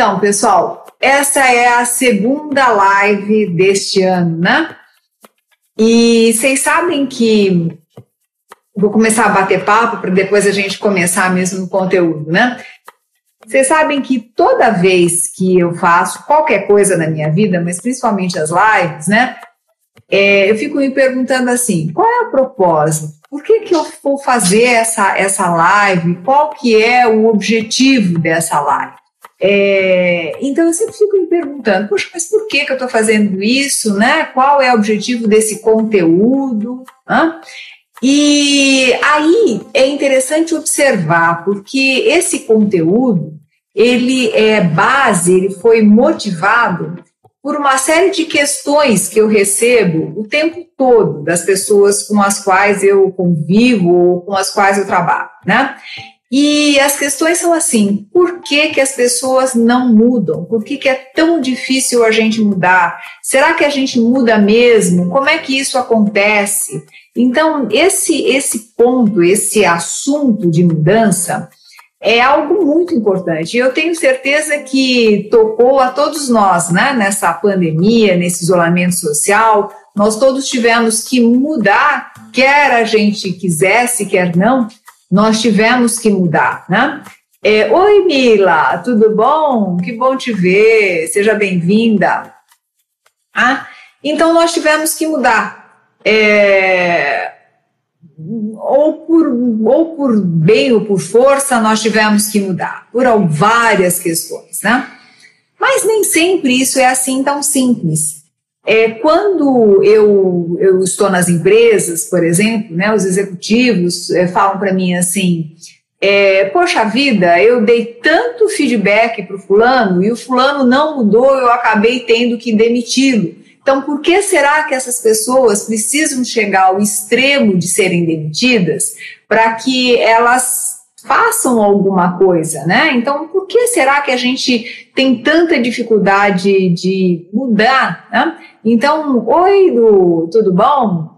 Então, pessoal, essa é a segunda live deste ano, né? E vocês sabem que vou começar a bater papo para depois a gente começar mesmo no conteúdo, né? Vocês sabem que toda vez que eu faço qualquer coisa na minha vida, mas principalmente as lives, né? É, eu fico me perguntando assim, qual é o propósito? Por que, que eu vou fazer essa, essa live? Qual que é o objetivo dessa live? É, então eu sempre fico me perguntando, poxa, mas por que, que eu estou fazendo isso, né? Qual é o objetivo desse conteúdo? Hã? E aí é interessante observar, porque esse conteúdo, ele é base, ele foi motivado por uma série de questões que eu recebo o tempo todo das pessoas com as quais eu convivo ou com as quais eu trabalho, né? E as questões são assim: por que, que as pessoas não mudam? Por que, que é tão difícil a gente mudar? Será que a gente muda mesmo? Como é que isso acontece? Então, esse, esse ponto, esse assunto de mudança, é algo muito importante. Eu tenho certeza que tocou a todos nós, né? Nessa pandemia, nesse isolamento social, nós todos tivemos que mudar, quer a gente quisesse, quer não, nós tivemos que mudar, né? É, Oi, Mila, tudo bom? Que bom te ver, seja bem-vinda. Ah, então, nós tivemos que mudar. É, ou, por, ou por bem ou por força, nós tivemos que mudar, por várias questões, né? Mas nem sempre isso é assim tão simples. É, quando eu, eu estou nas empresas, por exemplo, né, os executivos é, falam para mim assim: é, Poxa vida, eu dei tanto feedback para o fulano e o fulano não mudou, eu acabei tendo que demiti-lo. Então, por que será que essas pessoas precisam chegar ao extremo de serem demitidas para que elas façam alguma coisa, né? Então, por que será que a gente tem tanta dificuldade de mudar, né? Então, oi, tudo bom?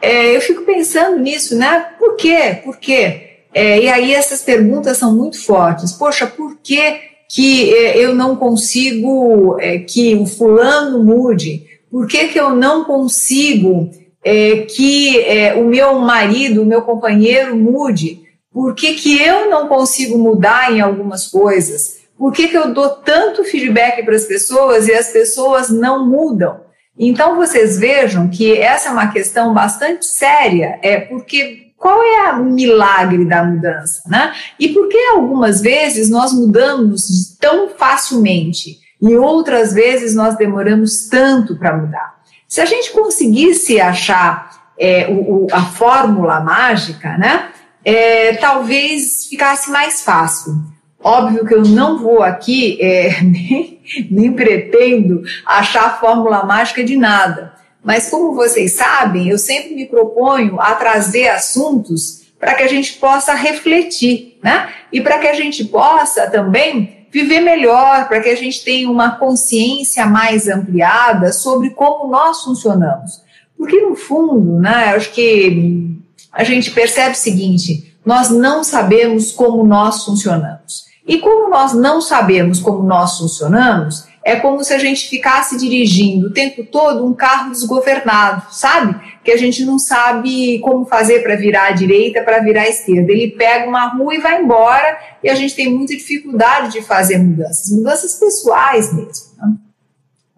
É, eu fico pensando nisso, né? Por quê? Por quê? É, e aí essas perguntas são muito fortes. Poxa, por que, que é, eu não consigo é, que o fulano mude? Por que, que eu não consigo é, que o meu marido, o meu companheiro mude? Por que, que eu não consigo mudar em algumas coisas? Por que, que eu dou tanto feedback para as pessoas e as pessoas não mudam? Então vocês vejam que essa é uma questão bastante séria, é porque qual é o milagre da mudança, né? E por que algumas vezes nós mudamos tão facilmente e outras vezes nós demoramos tanto para mudar? Se a gente conseguisse achar é, o, o, a fórmula mágica, né? É, talvez ficasse mais fácil. Óbvio que eu não vou aqui, é, nem, nem pretendo achar a fórmula mágica de nada. Mas como vocês sabem, eu sempre me proponho a trazer assuntos para que a gente possa refletir, né? E para que a gente possa também viver melhor, para que a gente tenha uma consciência mais ampliada sobre como nós funcionamos. Porque no fundo, né, acho que a gente percebe o seguinte: nós não sabemos como nós funcionamos. E como nós não sabemos como nós funcionamos, é como se a gente ficasse dirigindo o tempo todo um carro desgovernado, sabe? Que a gente não sabe como fazer para virar à direita, para virar à esquerda. Ele pega uma rua e vai embora, e a gente tem muita dificuldade de fazer mudanças, mudanças pessoais mesmo. Né?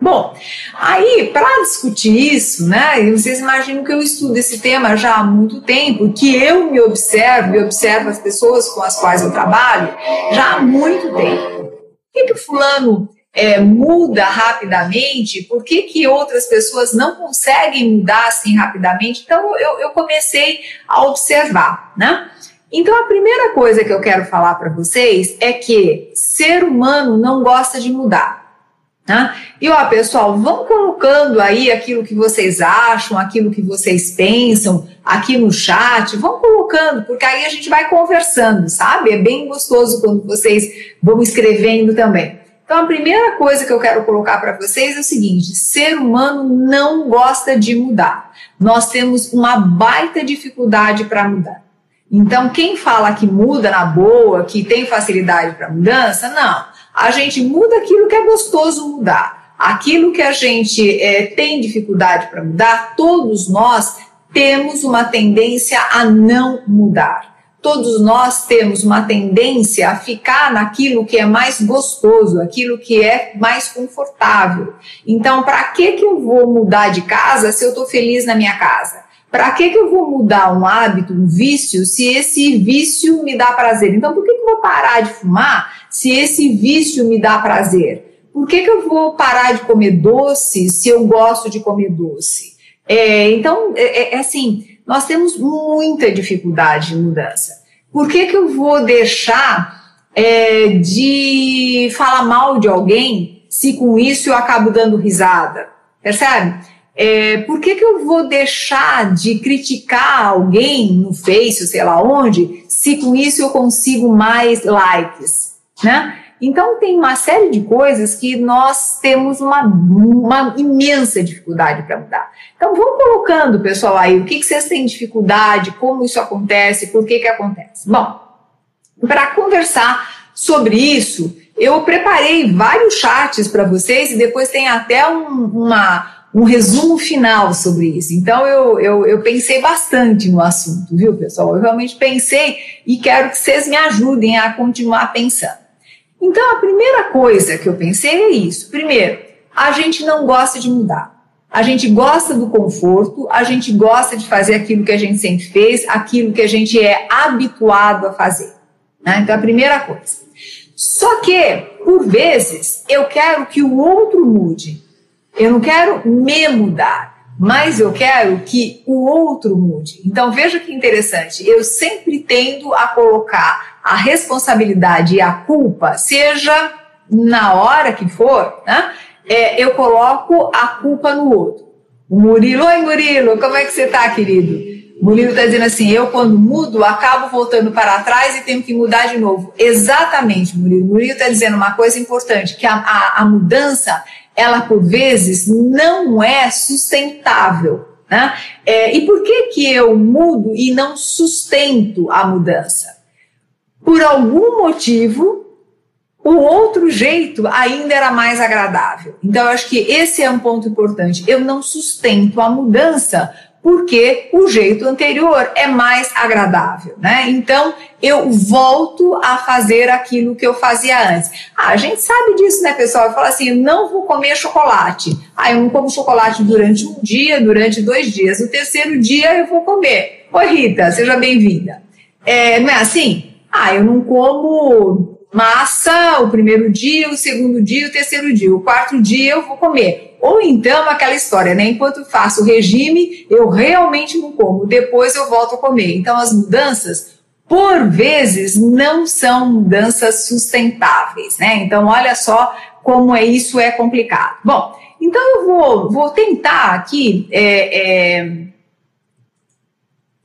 Bom, aí para discutir isso, né, vocês imaginam que eu estudo esse tema já há muito tempo, que eu me observo e observo as pessoas com as quais eu trabalho já há muito tempo. Por que, que o fulano é, muda rapidamente? Por que, que outras pessoas não conseguem mudar assim rapidamente? Então eu, eu comecei a observar, né? Então a primeira coisa que eu quero falar para vocês é que ser humano não gosta de mudar. Né? E ó, pessoal, vão colocando aí aquilo que vocês acham, aquilo que vocês pensam aqui no chat, vão colocando, porque aí a gente vai conversando, sabe? É bem gostoso quando vocês vão escrevendo também. Então, a primeira coisa que eu quero colocar para vocês é o seguinte: ser humano não gosta de mudar. Nós temos uma baita dificuldade para mudar. Então, quem fala que muda na boa, que tem facilidade para mudança, não A gente muda aquilo que é gostoso mudar. Aquilo que a gente é, tem dificuldade para mudar, todos nós temos uma tendência a não mudar todos nós temos uma tendência a ficar naquilo que é mais gostoso, aquilo que é mais confortável. Então, para que que eu vou mudar de casa se eu estou feliz na minha casa? Para que que eu vou mudar um hábito, um vício, se esse vício me dá prazer? Então, por que que eu vou parar de fumar se esse vício me dá prazer? Por que que eu vou parar de comer doce se eu gosto de comer doce? É, então, é, é, é assim, nós temos muita dificuldade de mudança. Por que, que eu vou deixar é, de falar mal de alguém se com isso eu acabo dando risada? Percebe? É, por que, que eu vou deixar de criticar alguém no Face, sei lá onde, se com isso eu consigo mais likes? Né? Então, tem uma série de coisas que nós temos uma, uma imensa dificuldade para mudar. Então, vamos colocando, pessoal, aí, o que, que vocês têm dificuldade, como isso acontece, por que, que acontece. Bom, para conversar sobre isso, eu preparei vários chats para vocês e depois tem até um, uma, um resumo final sobre isso. Então, eu, eu, eu pensei bastante no assunto, viu, pessoal? Eu realmente pensei e quero que vocês me ajudem a continuar pensando. Então, a primeira coisa que eu pensei é isso. Primeiro, a gente não gosta de mudar. A gente gosta do conforto, a gente gosta de fazer aquilo que a gente sempre fez, aquilo que a gente é habituado a fazer. Né? Então, a primeira coisa. Só que, por vezes, eu quero que o outro mude. Eu não quero me mudar, mas eu quero que o outro mude. Então, veja que interessante. Eu sempre tendo a colocar a responsabilidade e a culpa, seja na hora que for, né? É, eu coloco a culpa no outro. O Murilo, oi Murilo, como é que você tá, querido? Murilo está dizendo assim: eu, quando mudo, acabo voltando para trás e tenho que mudar de novo. Exatamente, Murilo. Murilo está dizendo uma coisa importante: que a, a, a, mudança, ela por vezes não é sustentável. Né? É, e por que, que eu mudo e não sustento a mudança? por algum motivo, o outro jeito ainda era mais agradável. Então, eu acho que esse é um ponto importante. Eu não sustento a mudança porque o jeito anterior é mais agradável, né? Então, eu volto a fazer aquilo que eu fazia antes. Ah, a gente sabe disso, né, pessoal? Eu falo assim, não vou comer chocolate. Ah, eu não como chocolate durante um dia, durante dois dias. No terceiro dia eu vou comer. Oi, Rita, seja bem-vinda. É, não é assim? Ah, eu não como massa o primeiro dia, o segundo dia, o terceiro dia, o quarto dia eu vou comer. Ou então aquela história, né? Enquanto faço o regime, eu realmente não como, depois eu volto a comer. Então as mudanças, por vezes, não são mudanças sustentáveis, né? Então olha só como é isso é complicado. Bom, então eu vou, vou tentar aqui é, é,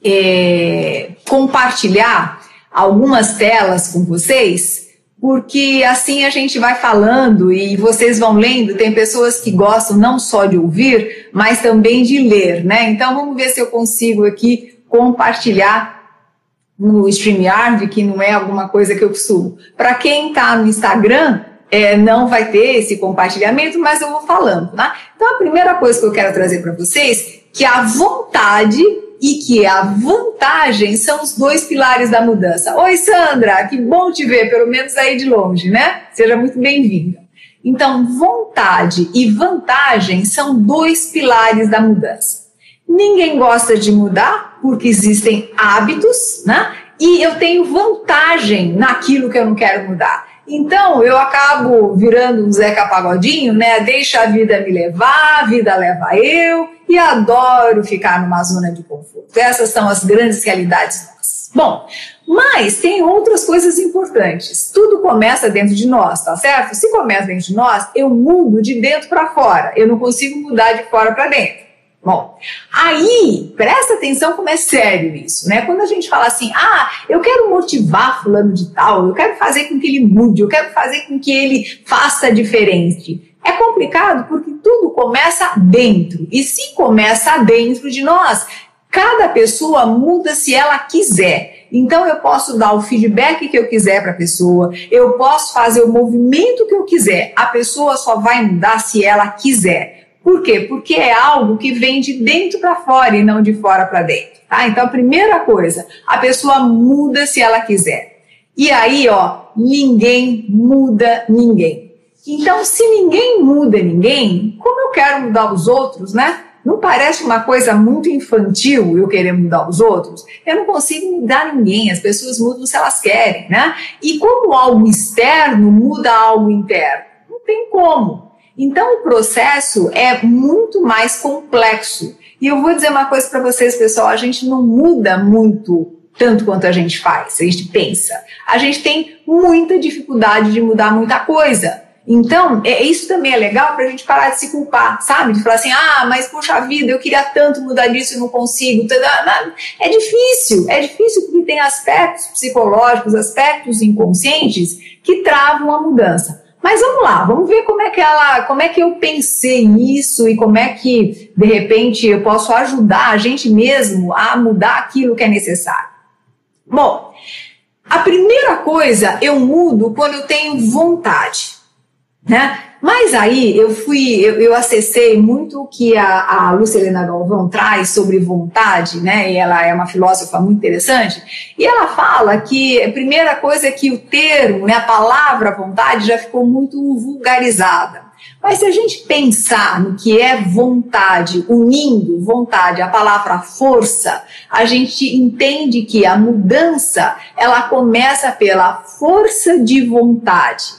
é, compartilhar algumas telas com vocês, porque assim a gente vai falando e vocês vão lendo. Tem pessoas que gostam não só de ouvir, mas também de ler, né? Então vamos ver se eu consigo aqui compartilhar no StreamYard, que não é alguma coisa que eu costumo. Para quem está no Instagram, é, não vai ter esse compartilhamento, mas eu vou falando, né? Então a primeira coisa que eu quero trazer para vocês que a vontade e que a vantagem são os dois pilares da mudança. Oi, Sandra, que bom te ver, pelo menos aí de longe, né? Seja muito bem-vinda. Então, vontade e vantagem são dois pilares da mudança. Ninguém gosta de mudar porque existem hábitos, né? E eu tenho vantagem naquilo que eu não quero mudar. Então eu acabo virando um Zeca Pagodinho, né? Deixa a vida me levar, a vida leva eu, e adoro ficar numa zona de conforto. Essas são as grandes realidades nossas. Bom, mas tem outras coisas importantes. Tudo começa dentro de nós, tá certo? Se começa dentro de nós, eu mudo de dentro para fora. Eu não consigo mudar de fora para dentro. Bom, aí, presta atenção como é sério isso, né? Quando a gente fala assim, ah, eu quero motivar fulano de tal, eu quero fazer com que ele mude, eu quero fazer com que ele faça diferente. É complicado porque tudo começa dentro. E se começa dentro de nós, cada pessoa muda se ela quiser. Então eu posso dar o feedback que eu quiser para a pessoa, eu posso fazer o movimento que eu quiser. A pessoa só vai mudar se ela quiser. Por quê? Porque é algo que vem de dentro para fora e não de fora para dentro. Tá? Então a primeira coisa, a pessoa muda se ela quiser. E aí, ó, ninguém muda ninguém. Então, se ninguém muda ninguém, como eu quero mudar os outros, né? Não parece uma coisa muito infantil eu querer mudar os outros? Eu não consigo mudar ninguém, as pessoas mudam se elas querem, né? E como algo externo muda algo interno? Não tem como. Então o processo é muito mais complexo. E eu vou dizer uma coisa para vocês, pessoal: a gente não muda muito tanto quanto a gente faz, a gente pensa. A gente tem muita dificuldade de mudar muita coisa. Então, é, isso também é legal para a gente parar de se culpar, sabe? De falar assim, ah, mas puxa vida, eu queria tanto mudar disso e não consigo. É difícil, é difícil porque tem aspectos psicológicos, aspectos inconscientes que travam a mudança. Mas vamos lá, vamos ver como é que ela, como é que eu pensei nisso e como é que de repente eu posso ajudar a gente mesmo a mudar aquilo que é necessário. Bom, a primeira coisa eu mudo quando eu tenho vontade. Né? Mas aí eu fui, eu, eu acessei muito o que a, a Lucilena Galvão traz sobre vontade, né? E ela é uma filósofa muito interessante. E ela fala que a primeira coisa é que o termo, né, a palavra vontade já ficou muito vulgarizada. Mas se a gente pensar no que é vontade, unindo vontade, a palavra força, a gente entende que a mudança ela começa pela força de vontade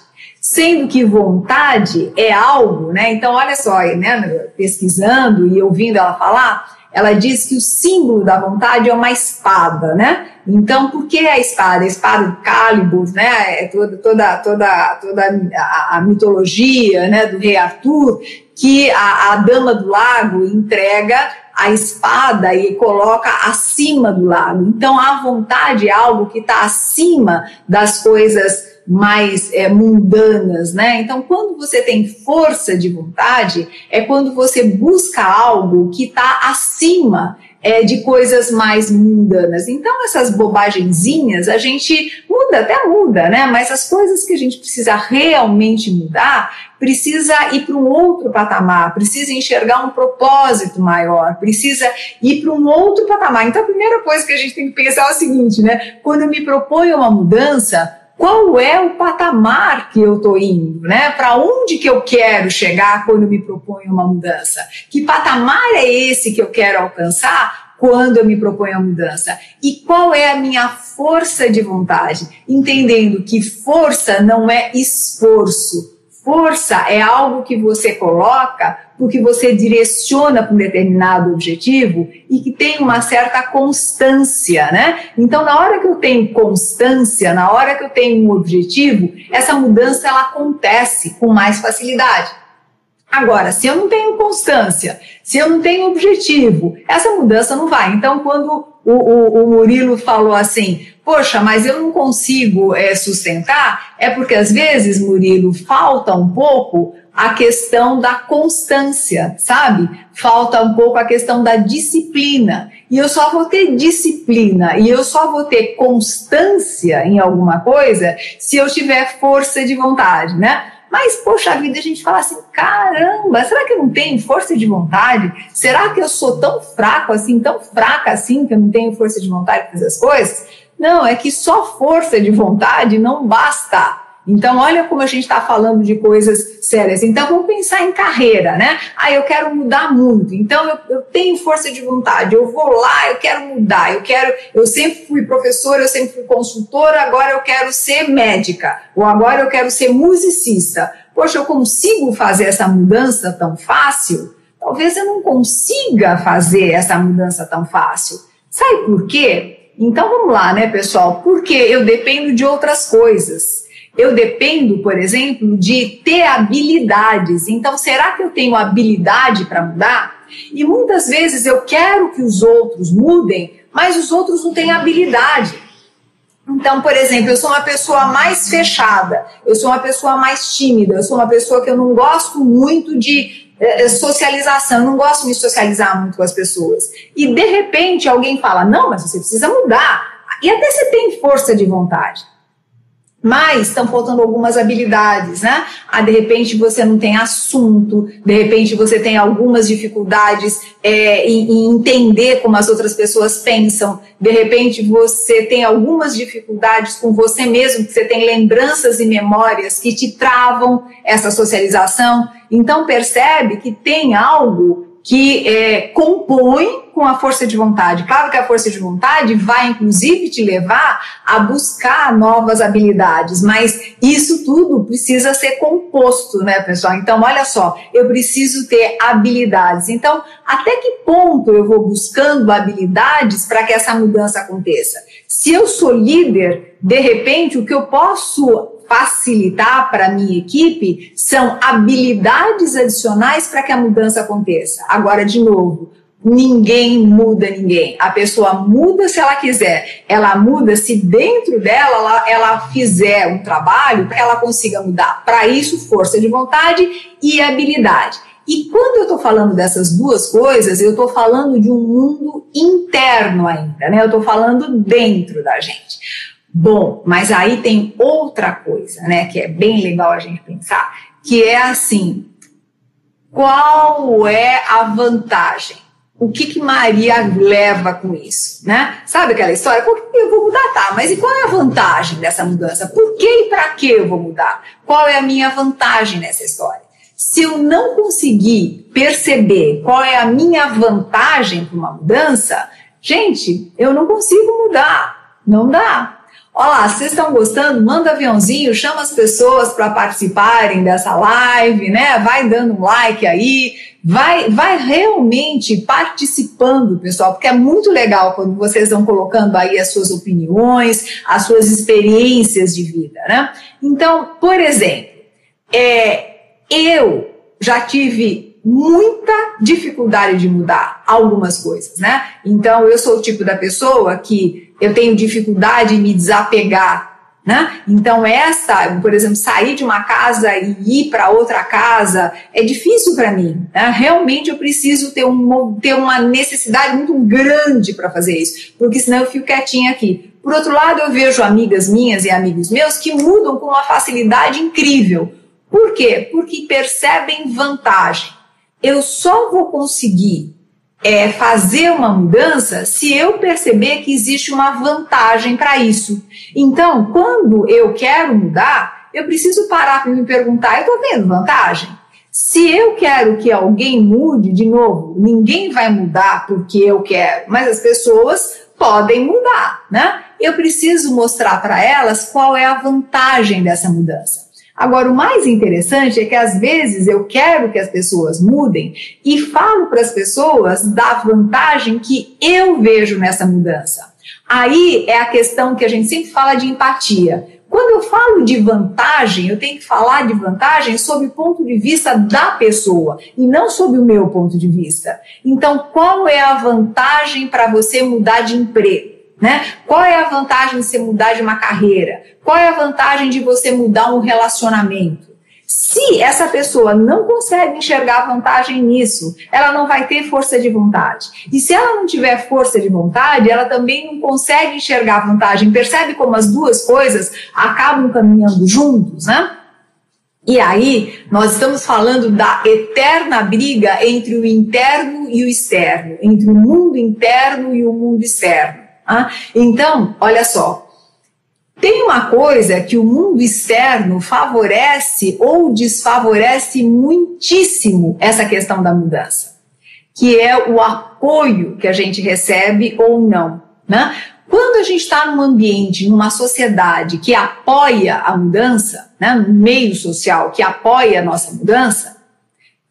sendo que vontade é algo, né? Então, olha só, né, pesquisando e ouvindo ela falar, ela diz que o símbolo da vontade é uma espada, né? Então, por que a espada? A espada de Calibur, né? É toda, toda, toda, toda a, a, mitologia né, do rei Arthur, que a, a dama do lago entrega a espada e coloca acima do lago. Então, a vontade é algo que está acima das coisas mais é, mundanas, né? Então, quando você tem força de vontade, é quando você busca algo que está acima é, de coisas mais mundanas. Então, essas bobagenzinhas a gente muda, até muda, né? Mas as coisas que a gente precisa realmente mudar, precisa ir para um outro patamar, precisa enxergar um propósito maior, precisa ir para um outro patamar. Então, a primeira coisa que a gente tem que pensar é o seguinte, né? Quando eu me proponho uma mudança, qual é o patamar que eu estou indo, né? Para onde que eu quero chegar quando me proponho uma mudança? Que patamar é esse que eu quero alcançar quando eu me proponho a mudança? E qual é a minha força de vontade? Entendendo que força não é esforço, Força é algo que você coloca porque você direciona para um determinado objetivo e que tem uma certa constância, né? Então, na hora que eu tenho constância, na hora que eu tenho um objetivo, essa mudança ela acontece com mais facilidade. Agora, se eu não tenho constância, se eu não tenho objetivo, essa mudança não vai. Então, quando o, o, o Murilo falou assim, poxa, mas eu não consigo é, sustentar, é porque às vezes, Murilo, falta um pouco a questão da constância, sabe? Falta um pouco a questão da disciplina. E eu só vou ter disciplina e eu só vou ter constância em alguma coisa se eu tiver força de vontade, né? Mas, poxa vida, a gente fala assim: caramba, será que eu não tenho força de vontade? Será que eu sou tão fraco assim, tão fraca assim, que eu não tenho força de vontade para fazer as coisas? Não, é que só força de vontade não basta. Então, olha como a gente está falando de coisas sérias. Então, vamos pensar em carreira, né? Ah, eu quero mudar muito. Então, eu, eu, tenho força de vontade. Eu vou lá, eu quero mudar. Eu quero. Eu sempre fui professora, eu sempre fui consultora. Agora eu quero ser médica. Ou agora eu quero ser musicista. Poxa, eu consigo fazer essa mudança tão fácil? Talvez eu não consiga fazer essa mudança tão fácil. Sabe por quê? Então vamos lá, né, pessoal? Porque eu dependo de outras coisas. Eu dependo, por exemplo, de ter habilidades. Então, será que eu tenho habilidade para mudar? E muitas vezes eu quero que os outros mudem, mas os outros não têm habilidade. Então, por exemplo, eu sou uma pessoa mais fechada, eu sou uma pessoa mais tímida, eu sou uma pessoa que eu não gosto muito de é, socialização, eu não gosto de me socializar muito com as pessoas. E de repente alguém fala: não, mas você precisa mudar E até você tem força de vontade. Mas estão faltando algumas habilidades, né? Ah, de repente você não tem assunto, de repente você tem algumas dificuldades é, em, em, entender como as outras pessoas pensam, de repente você tem algumas dificuldades com você mesmo, que você tem lembranças e memórias que te travam essa socialização. Então percebe que tem algo que é, compõe com a força de vontade. Claro que a força de vontade vai, inclusive, te levar a buscar novas habilidades, mas isso tudo precisa ser composto, né, pessoal? Então, olha só, eu preciso ter habilidades. Então, até que ponto eu vou buscando habilidades para que essa mudança aconteça? Se eu sou líder, de repente, o que eu posso facilitar para a minha equipe são habilidades adicionais para que a mudança aconteça. Agora, de novo, ninguém muda ninguém. A pessoa muda se ela quiser. Ela muda se dentro dela ela, ela fizer um trabalho para ela consiga mudar. Para isso, força de vontade e habilidade. E quando eu estou falando dessas duas coisas, eu estou falando de um mundo interno ainda, né? Eu estou falando dentro da gente. Bom, mas aí tem outra coisa, né, que é bem legal a gente pensar, que é assim: qual é a vantagem? O que, que Maria leva com isso, né? Sabe aquela história? Por que eu vou mudar? Tá, mas e qual é a vantagem dessa mudança? Por que e para que eu vou mudar? Qual é a minha vantagem nessa história? Se eu não conseguir perceber qual é a minha vantagem para uma mudança, gente, eu não consigo mudar. Não dá. Olá, vocês estão gostando? Manda aviãozinho, chama as pessoas para participarem dessa live, né? Vai dando um like aí, vai, vai realmente participando, pessoal, porque é muito legal quando vocês vão colocando aí as suas opiniões, as suas experiências de vida, né? Então, por exemplo, é, eu já tive muita dificuldade de mudar algumas coisas, né? Então, eu sou o tipo da pessoa que eu tenho dificuldade em me desapegar. Né? Então, essa, por exemplo, sair de uma casa e ir para outra casa é difícil para mim. Né? Realmente eu preciso ter, um, ter uma necessidade muito grande para fazer isso, porque senão eu fico quietinha aqui. Por outro lado, eu vejo amigas minhas e amigos meus que mudam com uma facilidade incrível. Por quê? Porque percebem vantagem. Eu só vou conseguir é, fazer uma mudança se eu perceber que existe uma vantagem para isso. Então, quando eu quero mudar, eu preciso parar para me perguntar: eu estou vendo vantagem? Se eu quero que alguém mude, de novo, ninguém vai mudar porque eu quero, mas as pessoas podem mudar, né? Eu preciso mostrar para elas qual é a vantagem dessa mudança. Agora, o mais interessante é que às vezes eu quero que as pessoas mudem e falo para as pessoas da vantagem que eu vejo nessa mudança. Aí é a questão que a gente sempre fala de empatia. Quando eu falo de vantagem, eu tenho que falar de vantagem sob o ponto de vista da pessoa e não sob o meu ponto de vista. Então, qual é a vantagem para você mudar de emprego? Né? Qual é a vantagem de você mudar de uma carreira? Qual é a vantagem de você mudar um relacionamento? Se essa pessoa não consegue enxergar vantagem nisso, ela não vai ter força de vontade. E se ela não tiver força de vontade, ela também não consegue enxergar vantagem. Percebe como as duas coisas acabam caminhando juntos, né? E aí, nós estamos falando da eterna briga entre o interno e o externo, entre o mundo interno e o mundo externo. Ah, então, olha só, tem uma coisa que o mundo externo favorece ou desfavorece muitíssimo essa questão da mudança, que é o apoio que a gente recebe ou não. Né? Quando a gente está num ambiente, numa sociedade que apoia a mudança, né, meio social que apoia a nossa mudança,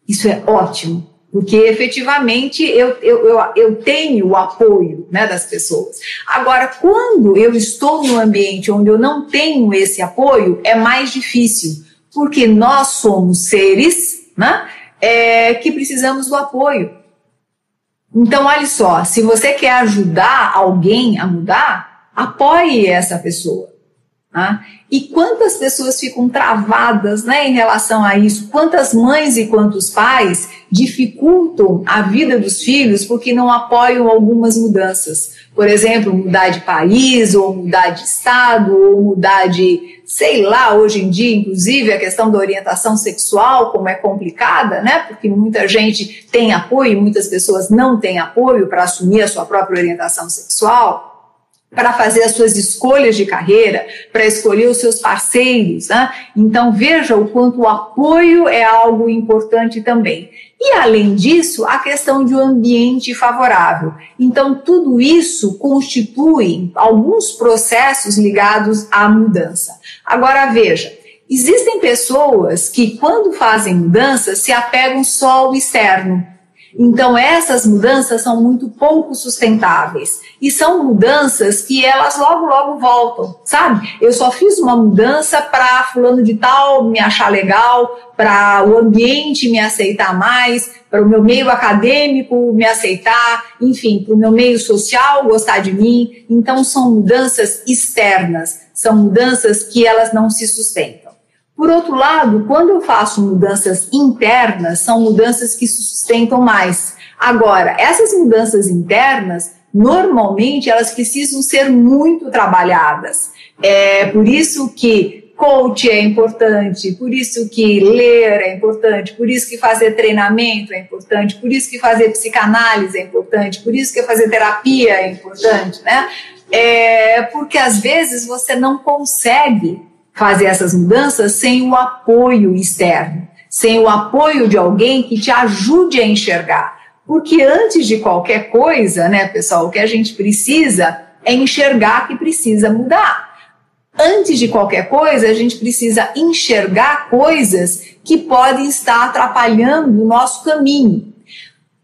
isso é ótimo porque efetivamente eu, eu, eu, eu, tenho o apoio né, das pessoas. Agora, quando eu estou num ambiente onde eu não tenho esse apoio, é mais difícil, porque nós somos seres né, é, que precisamos do apoio. Então, olha só, se você quer ajudar alguém a mudar, apoie essa pessoa. Né? E quantas pessoas ficam travadas né, em relação a isso? Quantas mães e quantos pais dificultam a vida dos filhos porque não apoiam algumas mudanças? Por exemplo, mudar de país, ou mudar de estado, ou mudar de, sei lá, hoje em dia, inclusive, a questão da orientação sexual, como é complicada, né? Porque muita gente tem apoio, muitas pessoas não têm apoio para assumir a sua própria orientação sexual para fazer as suas escolhas de carreira, para escolher os seus parceiros. Né? Então, veja o quanto o apoio é algo importante também. E, além disso, a questão de um ambiente favorável. Então, tudo isso constitui alguns processos ligados à mudança. Agora, veja. Existem pessoas que, quando fazem mudança, se apegam só ao externo. Então, essas mudanças são muito pouco sustentáveis. E são mudanças que elas logo, logo voltam, sabe? Eu só fiz uma mudança para fulano de tal me achar legal, para o ambiente me aceitar mais, para o meu meio acadêmico me aceitar, enfim, para o meu meio social gostar de mim. Então, são mudanças externas, são mudanças que elas não se sustentam. Por outro lado, quando eu faço mudanças internas, são mudanças que sustentam mais. Agora, essas mudanças internas, normalmente, elas precisam ser muito trabalhadas. É por isso que coach é importante, por isso que ler é importante, por isso que fazer treinamento é importante, por isso que fazer psicanálise é importante, por isso que fazer terapia é importante, né? É porque às vezes você não consegue fazer essas mudanças sem o apoio externo, sem o apoio de alguém que te ajude a enxergar. Porque antes de qualquer coisa, né, pessoal, o que a gente precisa é enxergar que precisa mudar. Antes de qualquer coisa, a gente precisa enxergar coisas que podem estar atrapalhando o nosso caminho.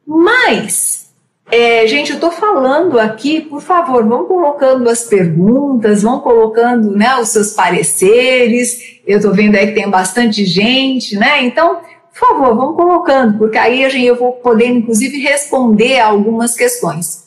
Mas é, gente, eu estou falando aqui, por favor, vão colocando as perguntas, vão colocando né, os seus pareceres. Eu estou vendo aí que tem bastante gente, né? Então, por favor, vão colocando, porque aí eu vou poder, inclusive, responder algumas questões.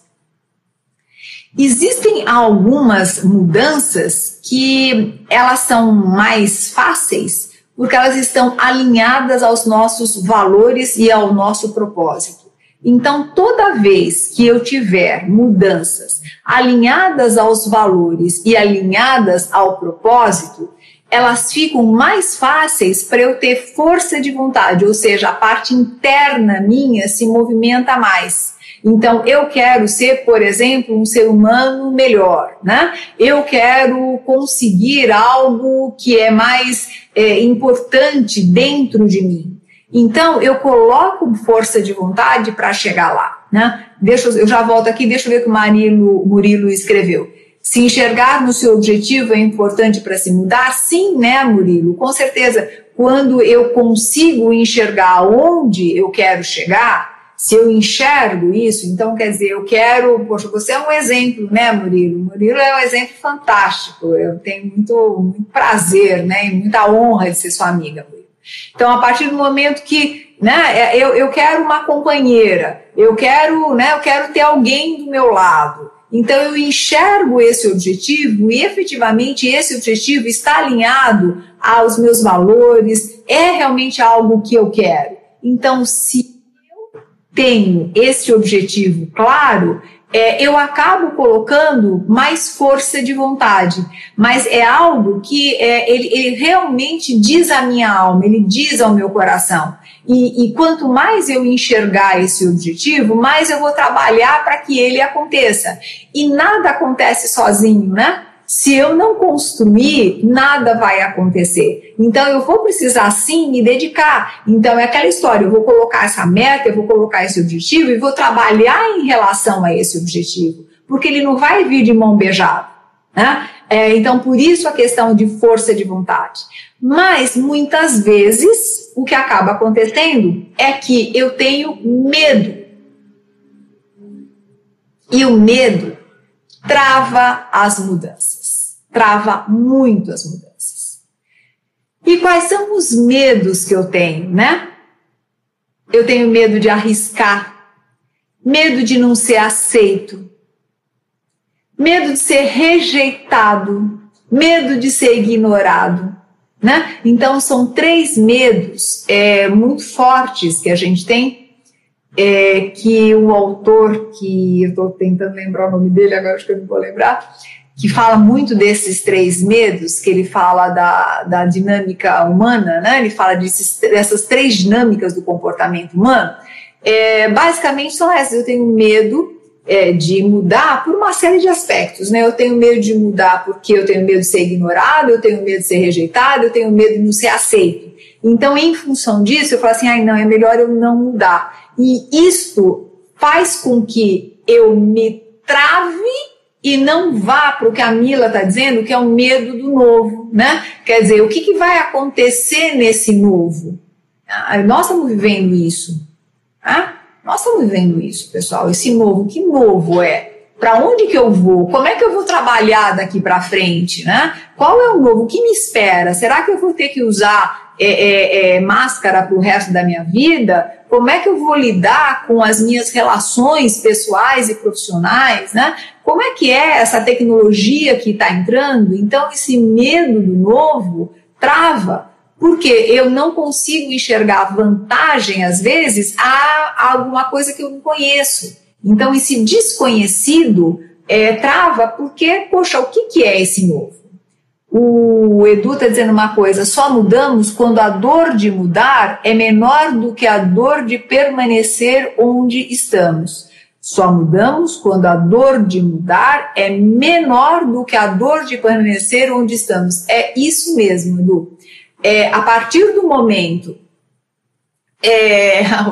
Existem algumas mudanças que elas são mais fáceis porque elas estão alinhadas aos nossos valores e ao nosso propósito. Então, toda vez que eu tiver mudanças alinhadas aos valores e alinhadas ao propósito, elas ficam mais fáceis para eu ter força de vontade, ou seja, a parte interna minha se movimenta mais. Então, eu quero ser, por exemplo, um ser humano melhor, né? Eu quero conseguir algo que é mais é, importante dentro de mim. Então, eu coloco força de vontade para chegar lá. Né? Deixa, eu já volto aqui, deixa eu ver o que o Marilo, Murilo escreveu. Se enxergar no seu objetivo é importante para se mudar? Sim, né, Murilo? Com certeza. Quando eu consigo enxergar onde eu quero chegar, se eu enxergo isso, então quer dizer, eu quero. Poxa, você é um exemplo, né, Murilo? Murilo é um exemplo fantástico. Eu tenho muito, muito prazer, né, e muita honra de ser sua amiga, Murilo. Então, a partir do momento que né, é, eu, eu quero uma companheira, eu quero, né, eu quero ter alguém do meu lado. Então, eu enxergo esse objetivo e efetivamente esse objetivo está alinhado aos meus valores, é realmente algo que eu quero. Então, se eu tenho esse objetivo claro, é, eu acabo colocando mais força de vontade, mas é algo que é, ele, ele, realmente diz à minha alma, ele diz ao meu coração. E, e quanto mais eu enxergar esse objetivo, mais eu vou trabalhar para que ele aconteça. E nada acontece sozinho, né? Se eu não construir, nada vai acontecer. Então eu vou precisar sim me dedicar. Então é aquela história, eu vou colocar essa meta, eu vou colocar esse objetivo e vou trabalhar em relação a esse objetivo, porque ele não vai vir de mão beijada. Né? É, então, por isso a questão de força de vontade. Mas muitas vezes o que acaba acontecendo é que eu tenho medo. E o medo trava as mudanças trava muito as mudanças. E quais são os medos que eu tenho, né? Eu tenho medo de arriscar, medo de não ser aceito, medo de ser rejeitado, medo de ser ignorado. Né? Então, são três medos é, muito fortes que a gente tem, é, que o autor, que eu estou tentando lembrar o nome dele, agora acho que eu não vou lembrar, que fala muito desses três medos, que ele fala da, da dinâmica humana, né? ele fala desses, dessas três dinâmicas do comportamento humano, é, basicamente são essas. Eu tenho medo é, de mudar por uma série de aspectos, né? Eu tenho medo de mudar porque eu tenho medo de ser ignorado, eu tenho medo de ser rejeitado, eu tenho medo de não ser aceito. Então, em função disso, eu falo assim, ai, não, é melhor eu não mudar. E isso faz com que eu me trave e não vá para o que a Mila está dizendo, que é o medo do novo, né? Quer dizer, o que, que vai acontecer nesse novo? Ah, nós estamos vivendo isso. Tá? Nós estamos vivendo isso, pessoal. Esse novo, que novo é? Para onde que eu vou? Como é que eu vou trabalhar daqui para frente, né? Qual é o novo? O que me espera? Será que eu vou ter que usar é, é, é, máscara para o resto da minha vida? Como é que eu vou lidar com as minhas relações pessoais e profissionais, né? Como é que é essa tecnologia que está entrando? Então, esse medo do novo trava porque eu não consigo enxergar vantagem, às vezes, a alguma coisa que eu não conheço. Então, esse desconhecido é, trava, porque, poxa, o que, que é esse novo? O Edu está dizendo uma coisa: só mudamos quando a dor de mudar é menor do que a dor de permanecer onde estamos. Só mudamos quando a dor de mudar é menor do que a dor de permanecer onde estamos. É isso mesmo, Edu é, a partir do momento. É,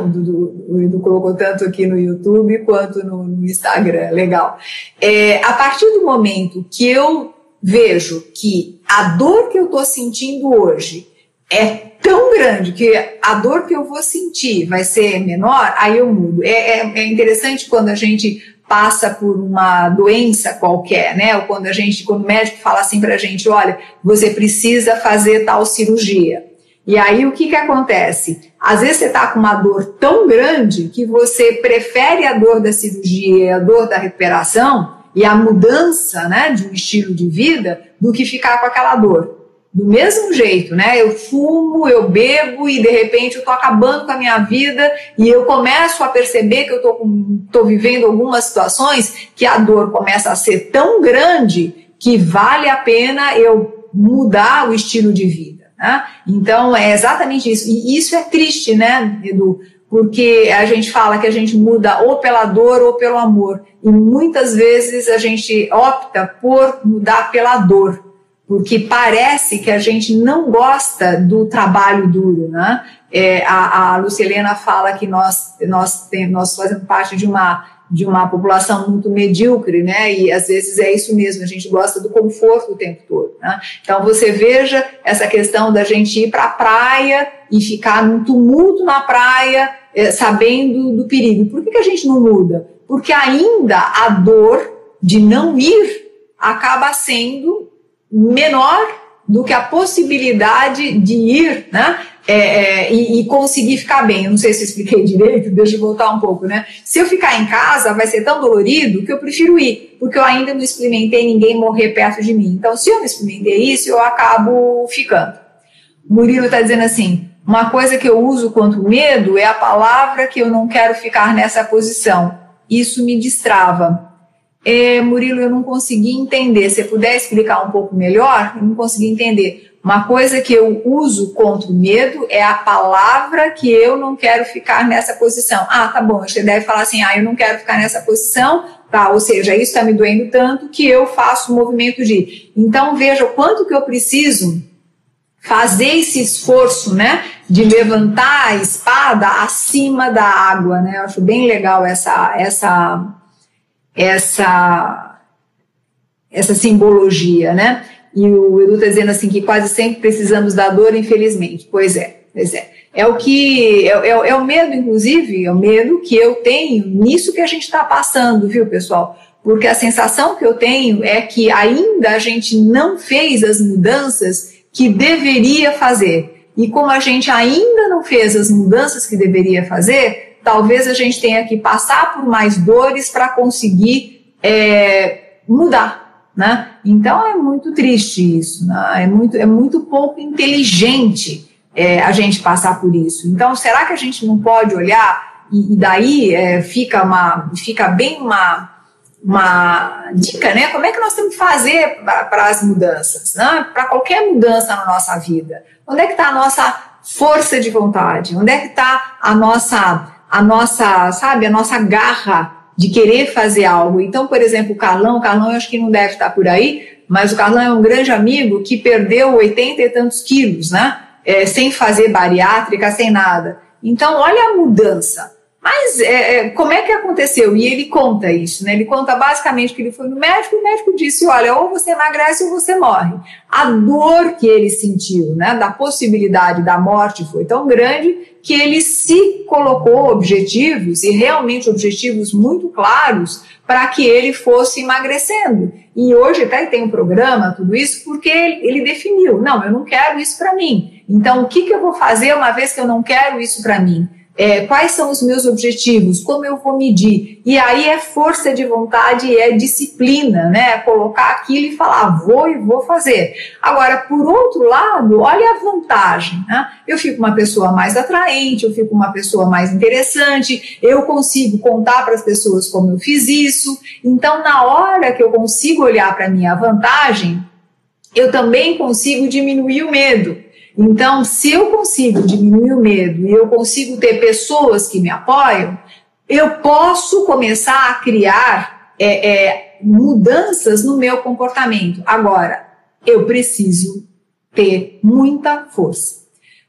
o, Edu colocou tanto aqui no YouTube quanto no, no Instagram, legal. É, a partir do momento que eu vejo que a dor que eu estou sentindo hoje é tão grande que a dor que eu vou sentir vai ser menor, aí eu mudo. É, é, é interessante quando a gente passa por uma doença qualquer, né? Ou quando a gente, quando o médico fala assim para a gente, olha, você precisa fazer tal cirurgia. E aí o que que acontece? Às vezes você está com uma dor tão grande que você prefere a dor da cirurgia a dor da recuperação e a mudança, né, de um estilo de vida do que ficar com aquela dor do mesmo jeito, né? Eu fumo, eu bebo e de repente eu tô acabando com a minha vida e eu começo a perceber que eu tô, tô vivendo algumas situações que a dor começa a ser tão grande que vale a pena eu mudar o estilo de vida. Né? Então é exatamente isso. E isso é triste, né, Edu? Porque a gente fala que a gente muda ou pela dor ou pelo amor. E muitas vezes a gente opta por mudar pela dor porque parece que a gente não gosta do trabalho duro, né? É, a, a Lucilena fala que nós, nós, nós fazemos parte de uma, de uma população muito medíocre, né? E às vezes é isso mesmo, a gente gosta do conforto o tempo todo, né? Então você veja essa questão da gente ir para a praia e ficar num tumulto na praia, é, sabendo do perigo. Por que, que a gente não muda? Porque ainda a dor de não ir acaba sendo menor do que a possibilidade de ir, né? É, é, e, e, conseguir ficar bem. Eu não sei se expliquei direito, deixa eu voltar um pouco, né? Se eu ficar em casa, vai ser tão dolorido que eu prefiro ir, porque eu ainda não experimentei ninguém morrer perto de mim. Então, se eu não experimentei isso, eu acabo ficando. Murilo está dizendo assim: uma coisa que eu uso contra o medo é a palavra que eu não quero ficar nessa posição. Isso me destrava. É, Murilo, eu não consegui entender. Se puder explicar um pouco melhor, eu não consegui entender. Uma coisa que eu uso contra o medo é a palavra que eu não quero ficar nessa posição. Ah, tá bom, você deve falar assim, ah, eu não quero ficar nessa posição, tá? Ou seja, isso está me doendo tanto que eu faço o movimento de. Então, veja o quanto que eu preciso fazer esse esforço, né, de levantar a espada acima da água, né? Eu acho bem legal essa essa essa, essa simbologia, né? E o Edu está dizendo assim que quase sempre precisamos da dor, infelizmente. Pois é, pois é. É o que é, é, é o medo, inclusive, é o medo que eu tenho nisso que a gente está passando, viu, pessoal? Porque a sensação que eu tenho é que ainda a gente não fez as mudanças que deveria fazer. E como a gente ainda não fez as mudanças que deveria fazer, talvez a gente tenha que passar por mais dores para conseguir é, mudar, Né? Então é muito triste isso, né? é, muito, é muito pouco inteligente é, a gente passar por isso. Então, será que a gente não pode olhar e, e daí é, fica, uma, fica bem uma, uma dica, né? Como é que nós temos que fazer para as mudanças, né? Para qualquer mudança na nossa vida. Onde é que está a nossa força de vontade? Onde é que está a nossa, a nossa, sabe, a nossa garra de querer fazer algo? Então, por exemplo, o Carlão, o Carlão eu acho que não deve estar por aí, mas o Carlão é um grande amigo que perdeu 80 e tantos quilos, né? É, sem fazer bariátrica, sem nada. Então, olha a mudança. Mas é, é, como é que aconteceu? E ele conta isso, né? Ele conta basicamente que ele foi no médico e o médico disse: olha, ou você emagrece ou você morre. A dor que ele sentiu, né, da possibilidade da morte foi tão grande que ele se colocou objetivos e realmente objetivos muito claros para que ele fosse emagrecendo. E hoje até tem um programa, tudo isso, porque ele definiu: não, eu não quero isso para mim. Então, o que, que eu vou fazer uma vez que eu não quero isso para mim? É, quais são os meus objetivos, como eu vou medir. E aí é força de vontade, é disciplina, né? Colocar aquilo e falar, vou e vou fazer. Agora, por outro lado, olha a vantagem, né? Eu fico uma pessoa mais atraente, eu fico uma pessoa mais interessante, eu consigo contar para as pessoas como eu fiz isso. Então, na hora que eu consigo olhar para minha vantagem, eu também consigo diminuir o medo. Então, se eu consigo diminuir o medo e eu consigo ter pessoas que me apoiam, eu posso começar a criar é, é, mudanças no meu comportamento. Agora, eu preciso ter muita força.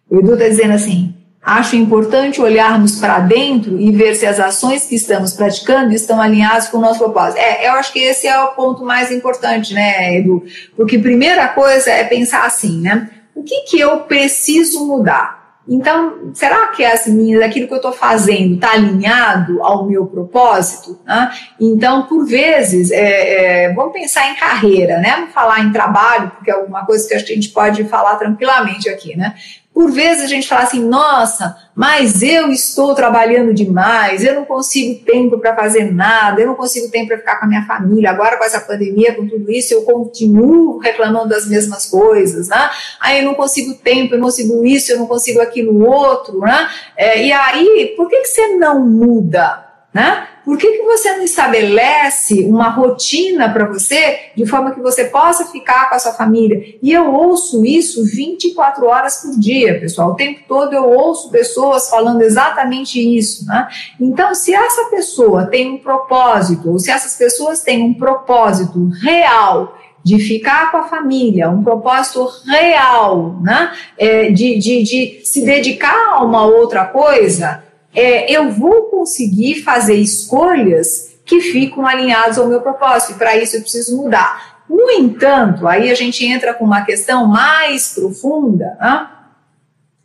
O Edu está dizendo assim: acho importante olharmos para dentro e ver se as ações que estamos praticando estão alinhadas com o nosso propósito. É, eu acho que esse é o ponto mais importante, né, Edu? Porque primeira coisa é pensar assim, né? O que, que eu preciso mudar? Então, será que as minhas, aquilo que eu estou fazendo está alinhado ao meu propósito? Né? Então, por vezes, é, é, vamos pensar em carreira, né? Vamos falar em trabalho, porque é alguma coisa que a gente pode falar tranquilamente aqui, né? Por vezes a gente fala assim, nossa, mas eu estou trabalhando demais, eu não consigo tempo para fazer nada, eu não consigo tempo para ficar com a minha família. Agora, com essa pandemia, com tudo isso, eu continuo reclamando das mesmas coisas, né? Aí eu não consigo tempo, eu não consigo isso, eu não consigo aquilo outro, né? É, e aí, por que, que você não muda? Né? Por que, que você não estabelece uma rotina para você de forma que você possa ficar com a sua família? E eu ouço isso 24 horas por dia, pessoal. O tempo todo eu ouço pessoas falando exatamente isso. Né? Então, se essa pessoa tem um propósito, ou se essas pessoas têm um propósito real de ficar com a família, um propósito real, né? É, de, de, de se dedicar a uma outra coisa, é, eu vou conseguir fazer escolhas que ficam alinhadas ao meu propósito, e para isso eu preciso mudar. No entanto, aí a gente entra com uma questão mais profunda, né?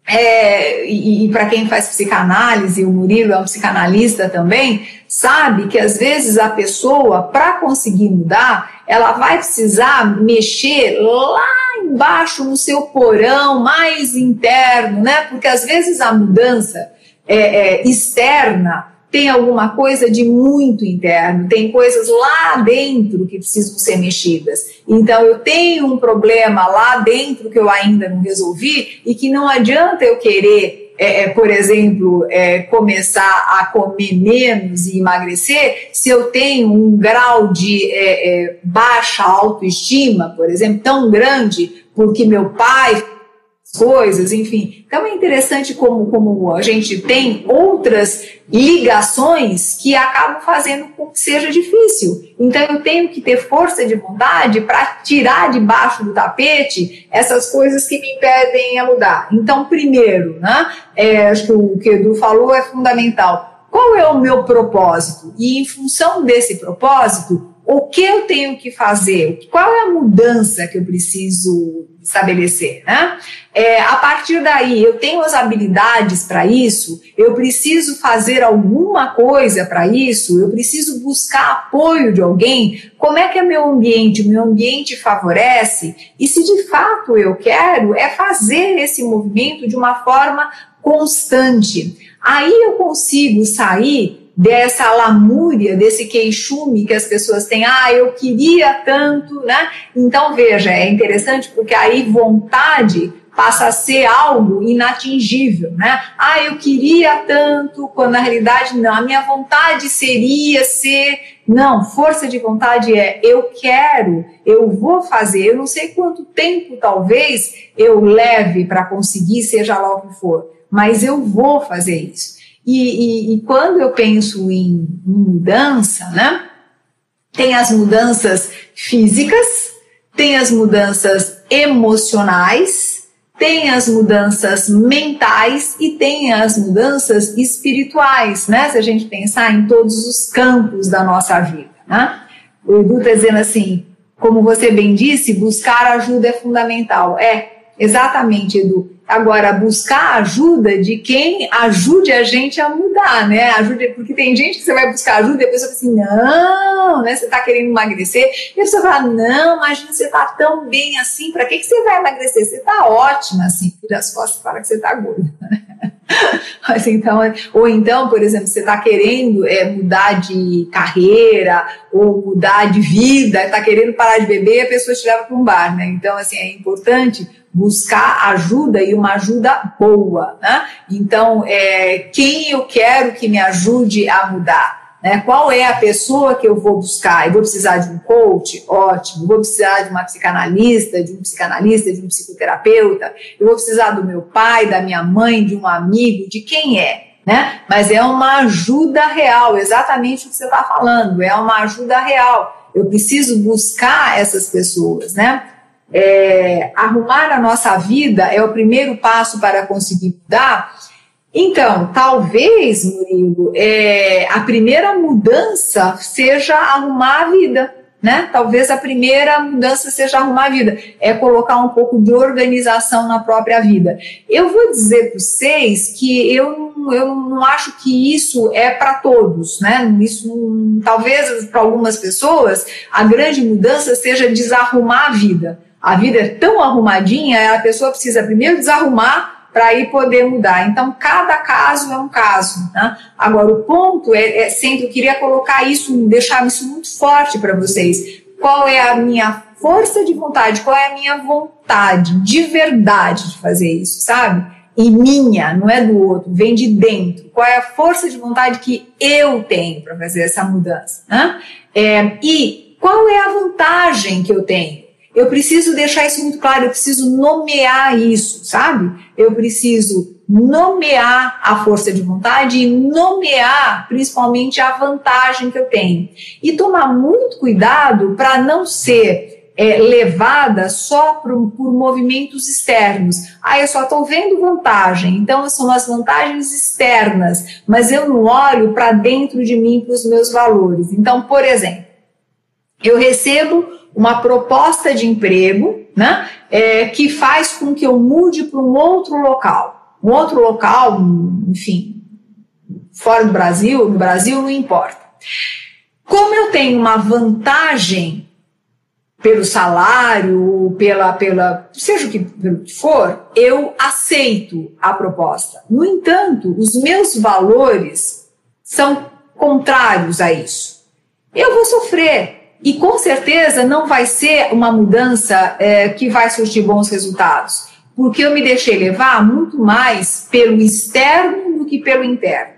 É, e, e para quem faz psicanálise, o Murilo é um psicanalista também, sabe que às vezes a pessoa, para conseguir mudar, ela vai precisar mexer lá embaixo no seu porão mais interno, né? Porque às vezes a mudança é, é, externa tem alguma coisa de muito interno, tem coisas lá dentro que precisam ser mexidas. Então, eu tenho um problema lá dentro que eu ainda não resolvi e que não adianta eu querer, é, é por exemplo, é, começar a comer menos e emagrecer se eu tenho um grau de é, é, baixa autoestima, por exemplo, tão grande porque meu pai coisas, enfim. Então é interessante como, como a gente tem outras ligações que acabam fazendo com que seja difícil. Então eu tenho que ter força de vontade para tirar debaixo do tapete essas coisas que me impedem a mudar. Então, primeiro, né, é, acho que o que o Edu falou é fundamental. Qual é o meu propósito? E em função desse propósito, o que eu tenho que fazer? Qual é a mudança que eu preciso estabelecer, né? É, a partir daí, eu tenho as habilidades para isso, eu preciso fazer alguma coisa para isso, eu preciso buscar apoio de alguém. Como é que é meu ambiente? Meu ambiente favorece? E se de fato eu quero, é fazer esse movimento de uma forma constante. Aí eu consigo sair dessa lamúria, desse queixume que as pessoas têm, ah, eu queria tanto, né? Então, veja, é interessante porque aí vontade passa a ser algo inatingível, né? Ah, eu queria tanto, quando na realidade não, a minha vontade seria ser. Não, força de vontade é eu quero, eu vou fazer, eu não sei quanto tempo talvez eu leve para conseguir, seja lá o que for, mas eu vou fazer isso. E, e, e quando eu penso em mudança, né? Tem as mudanças físicas, tem as mudanças emocionais, tem as mudanças mentais e tem as mudanças espirituais, né? Se a gente pensar em todos os campos da nossa vida, né? O Edu está dizendo assim, como você bem disse, buscar ajuda é fundamental. É, exatamente, Edu. Agora, buscar ajuda de quem ajude a gente a mudar, né? Ajude, porque tem gente que você vai buscar ajuda e a pessoa fala assim, não, né? Você está querendo emagrecer. E a pessoa fala, não, imagina, você está tão bem assim, para que, que você vai emagrecer? Você está ótima assim. Vira as costas para que você está gorda. Mas então, ou então, por exemplo, você está querendo é, mudar de carreira ou mudar de vida, está querendo parar de beber, a pessoa te leva para um bar, né? Então, assim, é importante buscar ajuda e uma ajuda boa, né? Então, é, quem eu quero que me ajude a mudar? Né? Qual é a pessoa que eu vou buscar? Eu vou precisar de um coach? Ótimo. Vou precisar de uma psicanalista, de um psicanalista, de um psicoterapeuta. Eu vou precisar do meu pai, da minha mãe, de um amigo, de quem é? Né? Mas é uma ajuda real, exatamente o que você está falando, é uma ajuda real. Eu preciso buscar essas pessoas, né? É, arrumar a nossa vida é o primeiro passo para conseguir mudar. Então, talvez, Murilo, é, a primeira mudança seja arrumar a vida, né? Talvez a primeira mudança seja arrumar a vida, é colocar um pouco de organização na própria vida. Eu vou dizer para vocês que eu, eu não acho que isso é para todos, né? Isso talvez para algumas pessoas a grande mudança seja desarrumar a vida. A vida é tão arrumadinha, a pessoa precisa primeiro desarrumar para aí poder mudar. Então, cada caso é um caso. Né? Agora, o ponto é, é sempre, eu queria colocar isso, deixar isso muito forte para vocês. Qual é a minha força de vontade? Qual é a minha vontade de verdade de fazer isso, sabe? E minha, não é do outro, vem de dentro. Qual é a força de vontade que eu tenho para fazer essa mudança? Né? É, e qual é a vantagem que eu tenho? Eu preciso deixar isso muito claro, eu preciso nomear isso, sabe? Eu preciso nomear a força de vontade e nomear principalmente a vantagem que eu tenho. E tomar muito cuidado para não ser é, levada só por, por, movimentos externos. Ah, eu só estou vendo vantagem, então são as vantagens externas, mas eu não olho para dentro de mim, para os meus valores. Então, por exemplo, eu recebo uma proposta de emprego, né, é, que faz com que eu mude para um outro local. Um outro local, enfim, fora do Brasil, no Brasil não importa. Como eu tenho uma vantagem pelo salário, pela, pela seja o que for, eu aceito a proposta. No entanto, os meus valores são contrários a isso. Eu vou sofrer, e com certeza não vai ser uma mudança é, que vai surtir bons resultados, porque eu me deixei levar muito mais pelo externo do que pelo interno.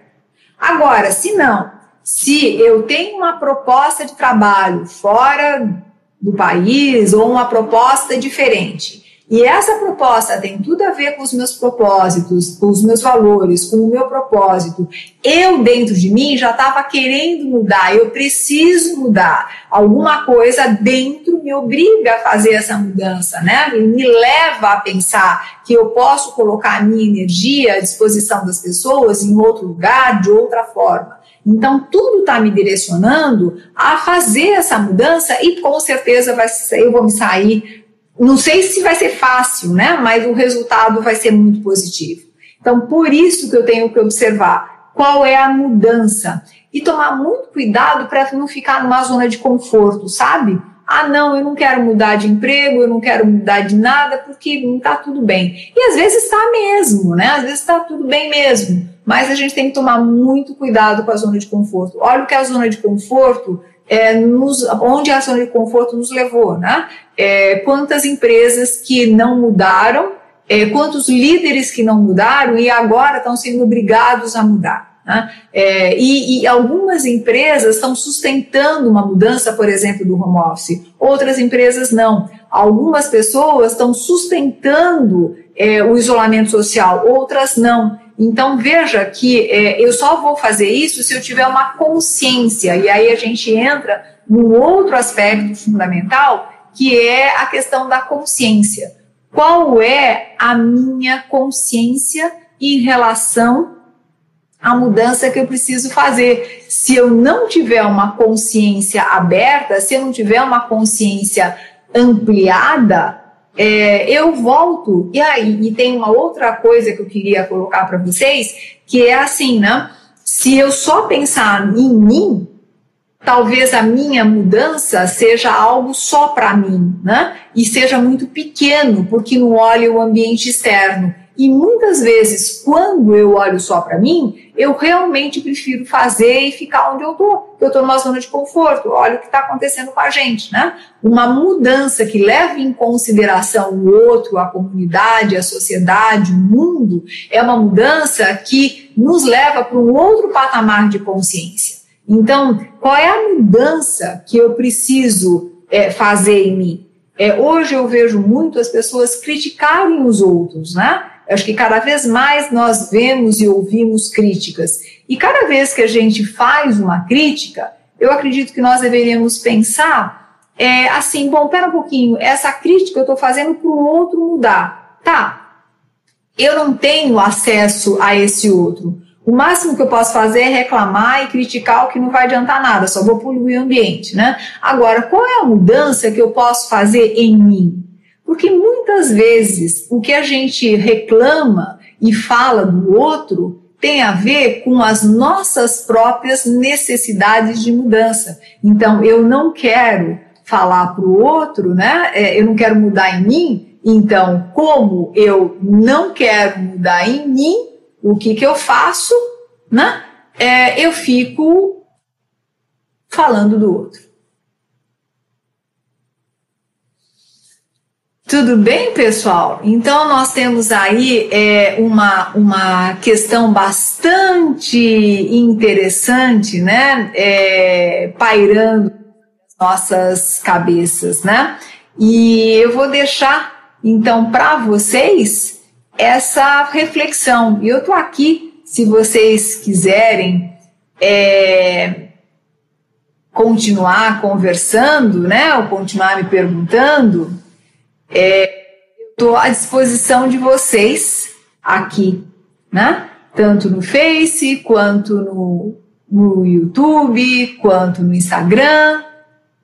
Agora, se não, se eu tenho uma proposta de trabalho fora do país ou uma proposta diferente, e essa proposta tem tudo a ver com os meus propósitos, com os meus valores, com o meu propósito. Eu, dentro de mim, já estava querendo mudar, eu preciso mudar. Alguma coisa dentro me obriga a fazer essa mudança, né? Me leva a pensar que eu posso colocar a minha energia à disposição das pessoas em outro lugar, de outra forma. Então, tudo está me direcionando a fazer essa mudança e com certeza vai, eu vou me sair não sei se vai ser fácil, né? Mas o resultado vai ser muito positivo. Então, por isso que eu tenho que observar qual é a mudança e tomar muito cuidado para não ficar numa zona de conforto, sabe? Ah, não, eu não quero mudar de emprego, eu não quero mudar de nada porque não está tudo bem. E às vezes está mesmo, né? Às vezes está tudo bem mesmo. mas a gente tem que tomar muito cuidado com a zona de conforto. Olha o que a zona de conforto é, nos, onde a zona de conforto nos levou, né? É, quantas empresas que não mudaram, é, quantos líderes que não mudaram e agora estão sendo obrigados a mudar. Né? É, e, e, algumas empresas estão sustentando uma mudança, por exemplo, do home office, outras empresas não. Algumas pessoas estão sustentando é, o isolamento social, outras não. Então veja que é, eu só vou fazer isso se eu tiver uma consciência, e aí a gente entra num outro aspecto fundamental, que é a questão da consciência. Qual é a minha consciência em relação à mudança que eu preciso fazer? Se eu não tiver uma consciência aberta, se eu não tiver uma consciência ampliada, é, eu volto. E aí, e tem uma outra coisa que eu queria colocar para vocês, que é assim, né? Se eu só pensar em mim, talvez a minha mudança seja algo só para mim, né? E seja muito pequeno, porque não olha o ambiente externo. E muitas vezes, quando eu olho só para mim, eu realmente prefiro fazer e ficar onde eu estou. Eu estou numa zona de conforto. Olha o que está acontecendo com a gente, né? Uma mudança que leve em consideração o outro, a comunidade, a sociedade, o mundo, é uma mudança que nos leva para um outro patamar de consciência. Então, qual é a mudança que eu preciso é, fazer em mim? É, hoje eu vejo muito as pessoas criticarem os outros, né? Acho que cada vez mais nós vemos e ouvimos críticas. E cada vez que a gente faz uma crítica, eu acredito que nós deveríamos pensar é, assim: bom, pera um pouquinho, essa crítica eu estou fazendo para o outro mudar. Tá, eu não tenho acesso a esse outro. O máximo que eu posso fazer é reclamar e criticar o que não vai adiantar nada, só vou poluir o ambiente, né? Agora, qual é a mudança que eu posso fazer em mim? Porque muitas vezes o que a gente reclama e fala do outro tem a ver com as nossas próprias necessidades de mudança. Então, eu não quero falar para o outro, né? É, eu não quero mudar em mim. Então, como eu não quero mudar em mim, o que, que eu faço? Né? É, eu fico falando do outro. Tudo bem, pessoal? Então, nós temos aí é, uma, uma questão bastante interessante, né? É, pairando nossas cabeças, né? E eu vou deixar, então, para vocês essa reflexão. E eu estou aqui, se vocês quiserem é, continuar conversando, né? Ou continuar me perguntando é, estou à disposição de vocês aqui, né? Tanto no Face, quanto no, no YouTube, quanto no Instagram,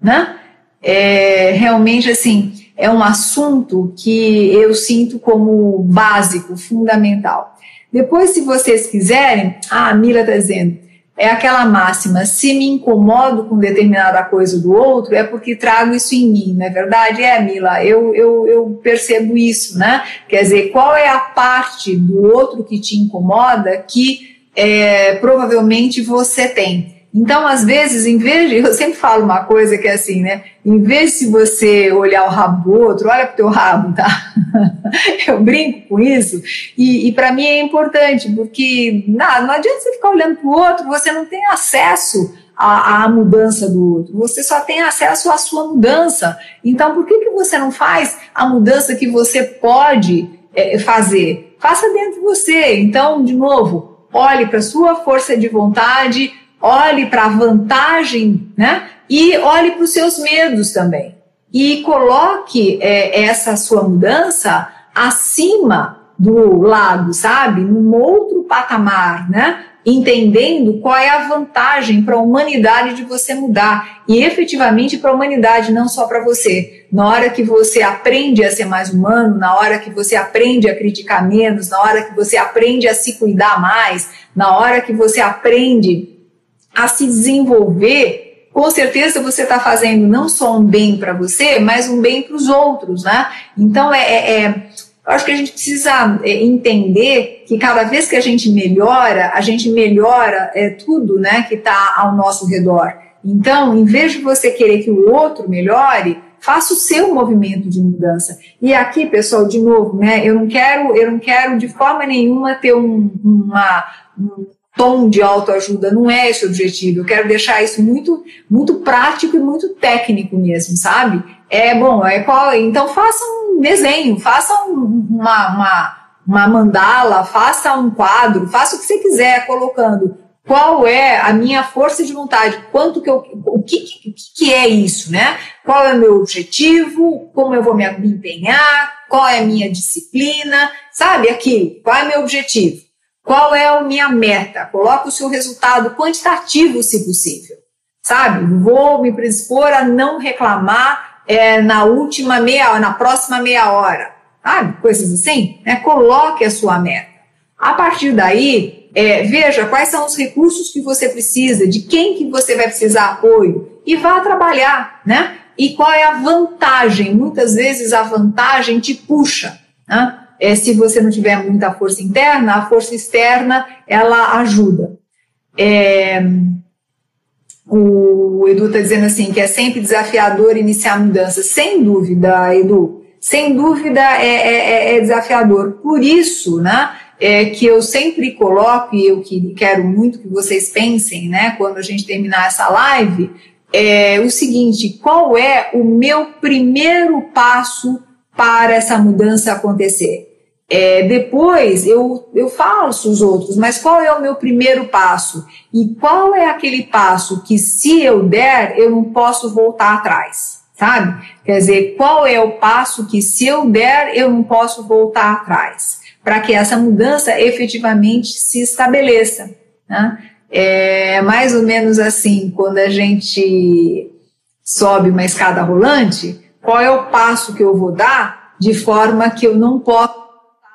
né? É, realmente, assim, é um assunto que eu sinto como básico, fundamental. Depois, se vocês quiserem, ah, a Mila está dizendo, é aquela máxima: se me incomodo com determinada coisa do outro, é porque trago isso em mim, não é verdade? É, Mila, eu, eu, eu percebo isso, né? Quer dizer, qual é a parte do outro que te incomoda que é, provavelmente você tem? Então, às vezes, em vez de. Eu sempre falo uma coisa que é assim, né? Em vez de você olhar o rabo do outro, olha para o teu rabo, tá? eu brinco com isso. E, e para mim é importante, porque não, não adianta você ficar olhando para o outro, você não tem acesso à, à, mudança do outro, você só tem acesso à sua mudança. Então, por que, que você não faz a mudança que você pode é, fazer? Faça dentro de você. Então, de novo, olhe para sua força de vontade olhe para a vantagem, né? E olhe para os seus medos também. E coloque é, essa sua mudança acima do lado, sabe? Num outro patamar, né? Entendendo qual é a vantagem para a humanidade de você mudar. E efetivamente para a humanidade, não só para você. Na hora que você aprende a ser mais humano, na hora que você aprende a criticar menos, na hora que você aprende a se cuidar mais, na hora que você aprende a se desenvolver, com certeza você está fazendo não só um bem para você, mas um bem para os outros, né? Então é, é, é, Eu acho que a gente precisa é, entender que cada vez que a gente melhora, a gente melhora é, tudo né, que está ao nosso redor. Então, em vez de você querer que o outro melhore, faça o seu movimento de mudança. E aqui, pessoal, de novo, né, eu não quero, eu não quero de forma nenhuma ter um, uma, um tom de autoajuda, não é esse o objetivo. Eu quero deixar isso muito, muito prático e muito técnico mesmo, sabe? É bom, é qual, então faça um desenho, faça um, uma, uma, uma mandala, faça um quadro, faça o que você quiser, colocando qual é a minha força de vontade, quanto que eu, o que, que, que é isso, né? Qual é o meu objetivo, como eu vou me empenhar, qual é a minha disciplina, sabe aquilo, qual é o meu objetivo, qual é a minha meta, coloca o seu resultado quantitativo, se possível, sabe? Vou me predispor a não reclamar é, na última meia na próxima meia hora, sabe? Coisas assim, né? Coloque a sua meta. A partir daí, é, veja quais são os recursos que você precisa, de quem que você vai precisar apoio e vá trabalhar, né? E qual é a vantagem? Muitas vezes a vantagem te puxa, né? É, se você não tiver muita força interna, a força externa ela ajuda. É, o Edu está dizendo assim que é sempre desafiador iniciar mudança. Sem dúvida, Edu. Sem dúvida é, é, é, é desafiador. Por isso, né? É que eu sempre coloco, e eu que quero muito que vocês pensem, né, quando a gente terminar essa live, é o seguinte: qual é o meu primeiro passo para essa mudança acontecer? É, depois eu, eu faço os outros, mas qual é o meu primeiro passo? E qual é aquele passo que, se eu der, eu não posso voltar atrás? Sabe? Quer dizer, qual é o passo que, se eu der, eu não posso voltar atrás? Para que essa mudança efetivamente se estabeleça. Né? É mais ou menos assim, quando a gente sobe uma escada rolante, qual é o passo que eu vou dar de forma que eu não possa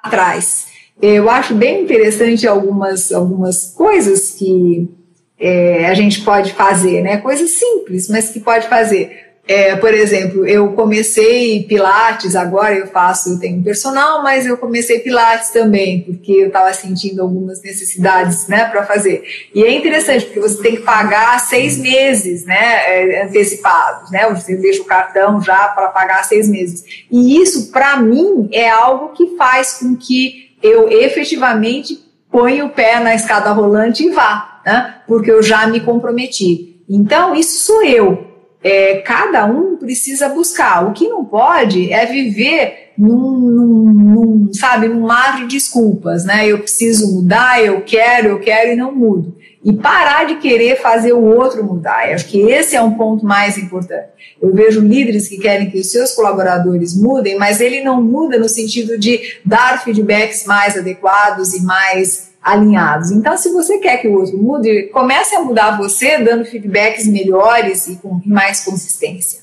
atrás. Eu acho bem interessante algumas, algumas coisas que é, a gente pode fazer, né? Coisas simples, mas que pode fazer. É, por exemplo, eu comecei Pilates, agora eu faço, eu tenho personal, mas eu comecei Pilates também, porque eu estava sentindo algumas necessidades né, para fazer. E é interessante, porque você tem que pagar seis meses né, é, antecipados, né? Você deixa o cartão já para pagar seis meses. E isso, para mim, é algo que faz com que eu efetivamente ponha o pé na escada rolante e vá, né? Porque eu já me comprometi. Então, isso sou eu é, cada um precisa buscar. O que não pode é viver num, num, num, sabe, num mar de desculpas, né? Eu preciso mudar, eu quero, eu quero e não mudo. E parar de querer fazer o outro mudar. Eu acho que esse é um ponto mais importante. Eu vejo líderes que querem que os seus colaboradores mudem, mas ele não muda no sentido de dar feedbacks mais adequados e mais alinhados. Então, se você quer que o outro mude, comece a mudar você, dando feedbacks melhores e com mais consistência.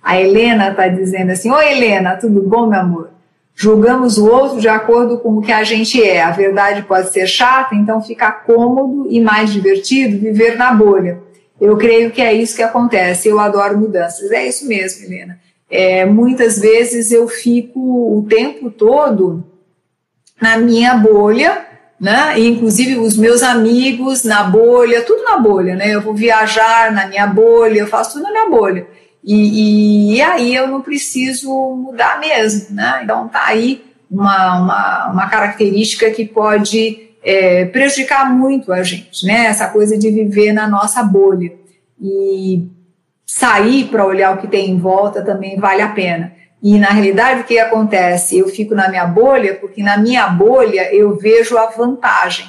A Helena está dizendo assim: Oi, Helena, tudo bom, meu amor? Julgamos o outro de acordo com o que a gente é. A verdade pode ser chata, então fica cômodo e mais divertido viver na bolha. Eu creio que é isso que acontece. Eu adoro mudanças. É isso mesmo, Helena. É, muitas vezes eu fico o tempo todo na minha bolha né? E, inclusive os meus amigos na bolha, tudo na bolha, né? Eu vou viajar na minha bolha, eu faço tudo na minha bolha. E, e, e aí eu não preciso mudar mesmo, né? Então tá aí uma, uma, uma característica que pode é, prejudicar muito a gente, né? Essa coisa de viver na nossa bolha. E sair para olhar o que tem em volta também vale a pena. E na realidade, o que acontece? Eu fico na minha bolha, porque na minha bolha eu vejo a vantagem,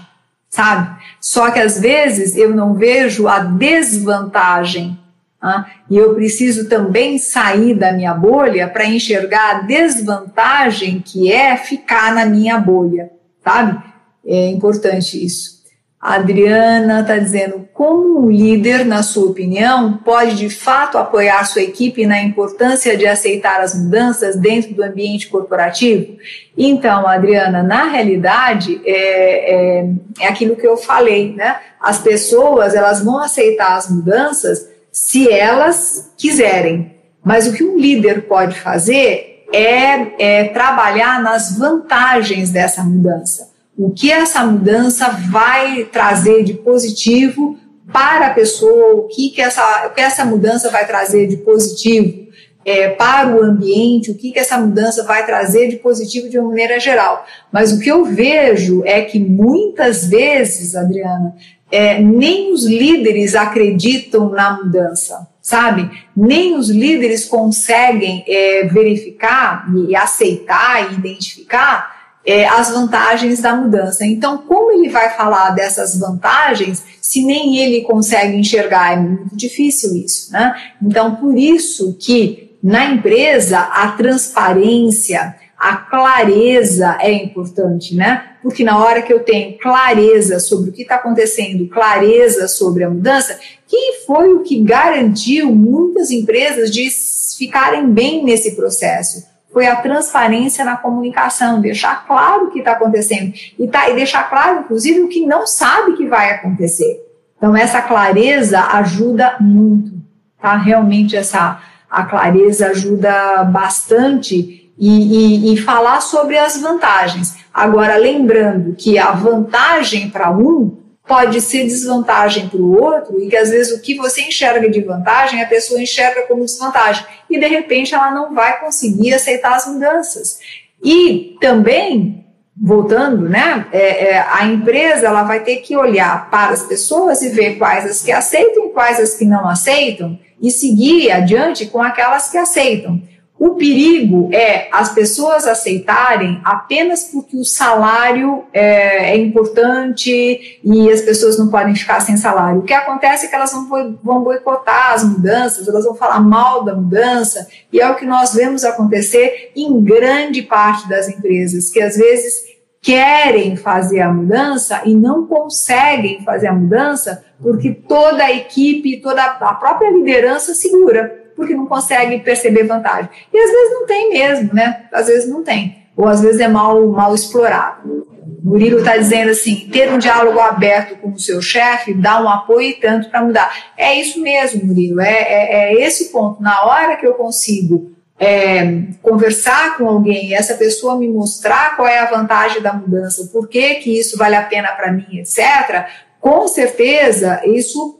sabe? Só que às vezes eu não vejo a desvantagem. Tá? E eu preciso também sair da minha bolha para enxergar a desvantagem que é ficar na minha bolha, sabe? É importante isso. A Adriana está dizendo como um líder, na sua opinião, pode de fato apoiar sua equipe na importância de aceitar as mudanças dentro do ambiente corporativo? Então, Adriana, na realidade é, é, é aquilo que eu falei, né? As pessoas elas vão aceitar as mudanças se elas quiserem, mas o que um líder pode fazer é, é trabalhar nas vantagens dessa mudança. O que essa mudança vai trazer de positivo para a pessoa, o que, que, essa, o que essa mudança vai trazer de positivo é, para o ambiente, o que, que essa mudança vai trazer de positivo de uma maneira geral. Mas o que eu vejo é que muitas vezes, Adriana, é, nem os líderes acreditam na mudança, sabe? Nem os líderes conseguem é, verificar e aceitar e identificar é, as vantagens da mudança. Então, como ele vai falar dessas vantagens se nem ele consegue enxergar? É muito difícil isso, né? Então, por isso que na empresa a transparência, a clareza é importante, né? Porque na hora que eu tenho clareza sobre o que está acontecendo, clareza sobre a mudança, que foi o que garantiu muitas empresas de ficarem bem nesse processo? Foi a transparência na comunicação, deixar claro o que está acontecendo e, tá, e deixar claro, inclusive, o que não sabe que vai acontecer. Então, essa clareza ajuda muito, tá? Realmente, essa a clareza ajuda bastante e, e, e falar sobre as vantagens. Agora, lembrando que a vantagem para um pode ser desvantagem para o outro e que às vezes o que você enxerga de vantagem a pessoa enxerga como desvantagem e de repente ela não vai conseguir aceitar as mudanças. E também voltando, né, é, é, a empresa ela vai ter que olhar para as pessoas e ver quais as que aceitam e quais as que não aceitam e seguir adiante com aquelas que aceitam. O perigo é as pessoas aceitarem apenas porque o salário é, é, importante e as pessoas não podem ficar sem salário. O que acontece é que elas vão, vão boicotar as mudanças, elas vão falar mal da mudança, e é o que nós vemos acontecer em grande parte das empresas, que às vezes querem fazer a mudança e não conseguem fazer a mudança porque toda a equipe, toda a própria liderança segura porque não consegue perceber vantagem. E às vezes não tem mesmo, né? Às vezes não tem. Ou às vezes é mal, mal explorado. Murilo está dizendo assim: ter um diálogo aberto com o seu chefe dá um apoio e tanto para mudar. É isso mesmo, Murilo, é, é, é, esse ponto. Na hora que eu consigo é, conversar com alguém e essa pessoa me mostrar qual é a vantagem da mudança, por que, que isso vale a pena para mim, etc., com certeza isso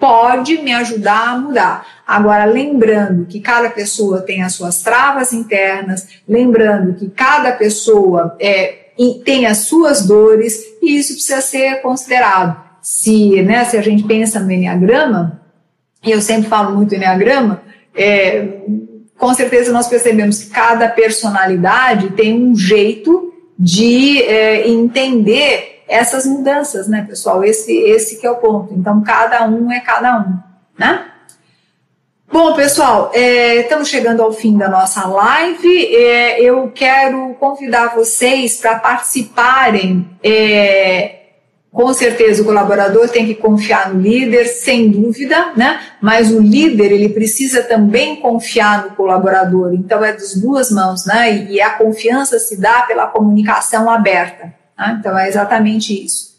pode me ajudar a mudar. Agora, lembrando que cada pessoa tem as suas travas internas, lembrando que cada pessoa é, tem as suas dores, e isso precisa ser considerado. Se, né, se a gente pensa no Enneagrama, e eu sempre falo muito Enneagrama, é, com certeza nós percebemos que cada personalidade tem um jeito de é, entender essas mudanças, né, pessoal? Esse, esse que é o ponto. Então, cada um é cada um, né? Bom, pessoal, é, estamos chegando ao fim da nossa live. É, eu quero convidar vocês para participarem. É, com certeza, o colaborador tem que confiar no líder, sem dúvida, né? Mas o líder ele precisa também confiar no colaborador. Então, é das duas mãos, né? E a confiança se dá pela comunicação aberta. Tá? Então, é exatamente isso.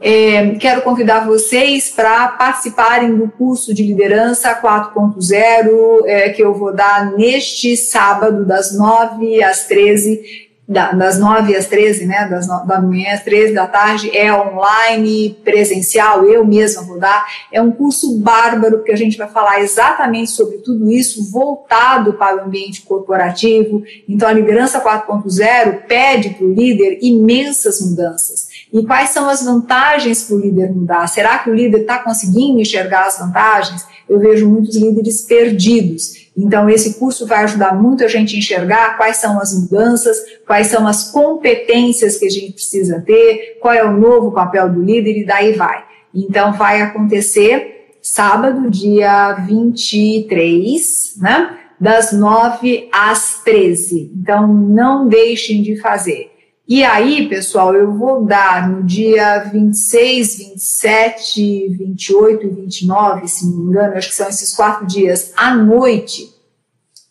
É, quero convidar vocês para participarem do curso de liderança 4.0 é, que eu vou dar neste sábado, das 9 às 13 das 9 às 13, né, das da manhã às 13 da tarde, é online, presencial, eu mesma vou dar. É um curso bárbaro, porque a gente vai falar exatamente sobre tudo isso, voltado para o ambiente corporativo. Então, a liderança 4.0 pede para o líder imensas mudanças. E quais são as vantagens para o líder mudar? Será que o líder está conseguindo enxergar as vantagens? Eu vejo muitos líderes perdidos. Então, esse curso vai ajudar muito a gente a enxergar quais são as mudanças, quais são as competências que a gente precisa ter, qual é o novo papel do líder e daí vai. Então, vai acontecer sábado, dia 23, né? Das 9 às 13. Então, não deixem de fazer. E aí, pessoal, eu vou dar no dia 26, 27, 28 e 29, se não me engano, acho que são esses quatro dias, à noite,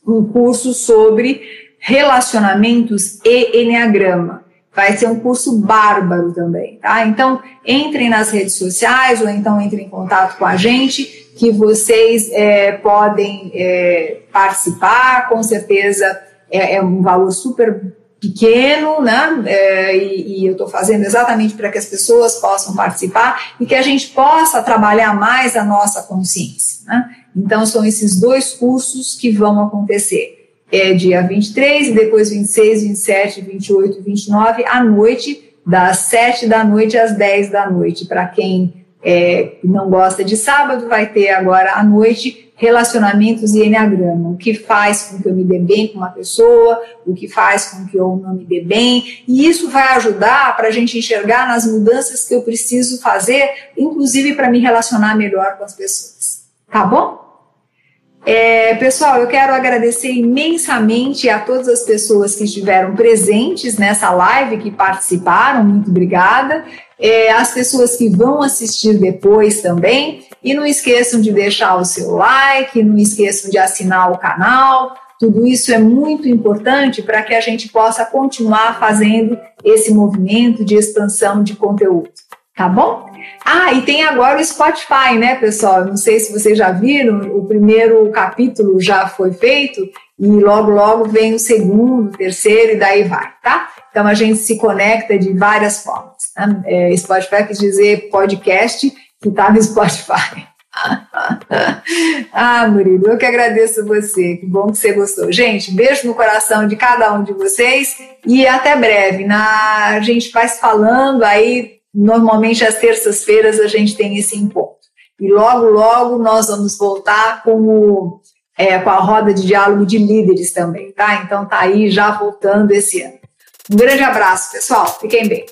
um curso sobre relacionamentos e enneagrama. Vai ser um curso bárbaro também, tá? Então, entrem nas redes sociais ou então entrem em contato com a gente, que vocês é, podem é, participar, com certeza é, é um valor super pequeno, né? É, e, e, eu estou fazendo exatamente para que as pessoas possam participar e que a gente possa trabalhar mais a nossa consciência. Né? Então, são esses dois cursos que vão acontecer. É dia 23 e depois 26, 27, 28 e 29 à noite, das 7 da noite às 10 da noite. Para quem é, não gosta de sábado, vai ter agora à noite relacionamentos e enneagrama, o que faz com que eu me dê bem com uma pessoa, o que faz com que eu não me dê bem, e isso vai ajudar para a gente enxergar nas mudanças que eu preciso fazer, inclusive para me relacionar melhor com as pessoas. Tá bom? É, pessoal, eu quero agradecer imensamente a todas as pessoas que estiveram presentes nessa live, que participaram, muito obrigada. É, as pessoas que vão assistir depois também. E não esqueçam de deixar o seu like, não esqueçam de assinar o canal. Tudo isso é muito importante para que a gente possa continuar fazendo esse movimento de expansão de conteúdo. Tá bom? Ah, e tem agora o Spotify, né, pessoal? Não sei se vocês já viram, o primeiro capítulo já foi feito e logo, logo vem o segundo, o terceiro e daí vai, tá? Então a gente se conecta de várias formas. Né? É, Spotify quer dizer podcast que está no Spotify. ah, Murilo, eu que agradeço você. Que bom que você gostou. Gente, beijo no coração de cada um de vocês e até breve. Na, a gente vai falando aí Normalmente, às terças-feiras, a gente tem esse encontro. E logo, logo, nós vamos voltar com, o, é, com a roda de diálogo de líderes também, tá? Então, tá aí já voltando esse ano. Um grande abraço, pessoal. Fiquem bem.